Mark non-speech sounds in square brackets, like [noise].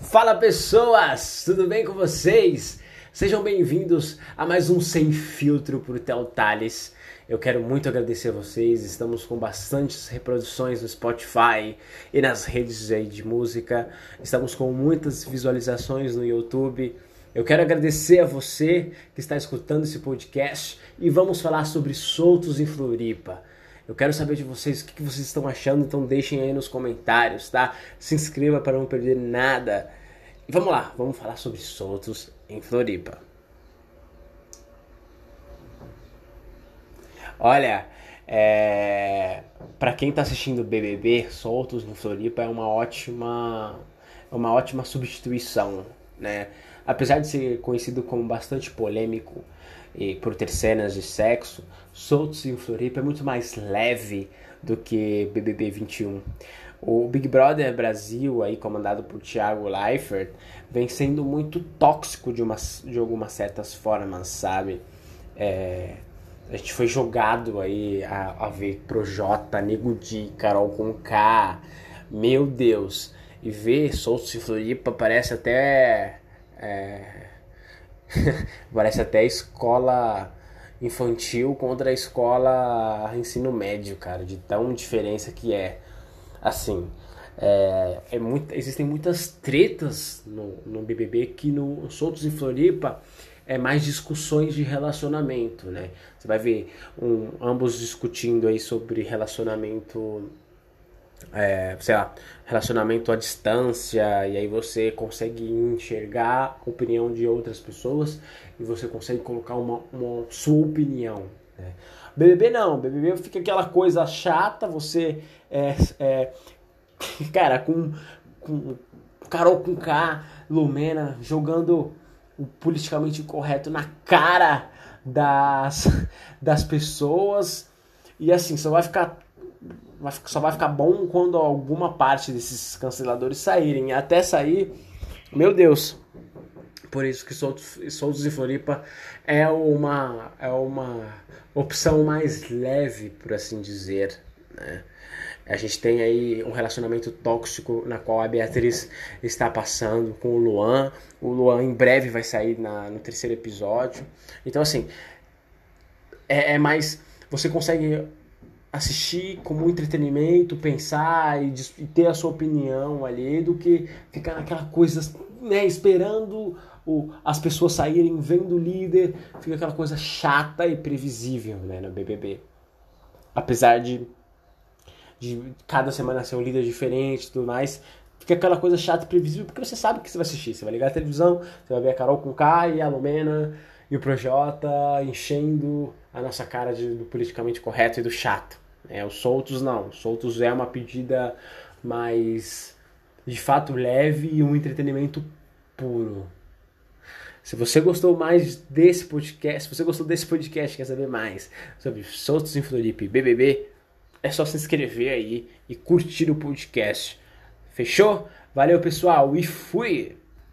Fala pessoas, tudo bem com vocês? Sejam bem-vindos a mais um Sem Filtro por Tel Tales. Eu quero muito agradecer a vocês, estamos com bastantes reproduções no Spotify e nas redes aí de música, estamos com muitas visualizações no YouTube. Eu quero agradecer a você que está escutando esse podcast e vamos falar sobre soltos em Floripa. Eu quero saber de vocês o que vocês estão achando, então deixem aí nos comentários, tá? Se inscreva para não perder nada. E vamos lá, vamos falar sobre soltos em Floripa. Olha, é... para quem está assistindo BBB, soltos em Floripa é uma ótima, uma ótima substituição, né? Apesar de ser conhecido como bastante polêmico, e por ter cenas de sexo, Soltos em Floripa é muito mais leve do que BBB 21. O Big Brother Brasil, aí comandado por Thiago Leifert, vem sendo muito tóxico de, uma, de algumas certas formas, sabe? É, a gente foi jogado aí a, a ver Projota, Nego Di, Carol com K, meu Deus. E ver Soltos em Floripa parece até... É, [laughs] Parece até escola infantil contra a escola ensino médio, cara, de tão diferença que é. Assim, é, é muito, existem muitas tretas no, no BBB que no Soltos em Floripa é mais discussões de relacionamento, né? Você vai ver um, ambos discutindo aí sobre relacionamento é, sei lá, relacionamento à distância, e aí você consegue enxergar a opinião de outras pessoas e você consegue colocar uma, uma sua opinião. Né? BBB não, BBB fica aquela coisa chata, você é, é [laughs] cara, com, com Carol com K, Lumena jogando o politicamente correto na cara das, [laughs] das pessoas e assim, só vai ficar só vai ficar bom quando alguma parte desses canceladores saírem. Até sair, meu Deus. Por isso que Soltos, Soltos e Floripa é uma, é uma opção mais leve, por assim dizer. Né? A gente tem aí um relacionamento tóxico na qual a Beatriz está passando com o Luan. O Luan em breve vai sair na, no terceiro episódio. Então, assim, é, é mais. Você consegue assistir como entretenimento, pensar e, e, ter a sua opinião ali, do que ficar naquela coisa, né, esperando o, as pessoas saírem, vendo o líder, fica aquela coisa chata e previsível, né, no BBB. Apesar de, de cada semana ser um líder diferente e tudo mais, fica aquela coisa chata e previsível, porque você sabe que você vai assistir. Você vai ligar a televisão, você vai ver a Carol com K e a Lumena e o Projota enchendo a nossa cara de, do politicamente correto e do chato. É, os soltos não. Soltos é uma pedida mais de fato leve e um entretenimento puro. Se você gostou mais desse podcast, se você gostou desse podcast quer saber mais sobre Soltos em Floripa e BBB, é só se inscrever aí e curtir o podcast. Fechou? Valeu, pessoal, e fui!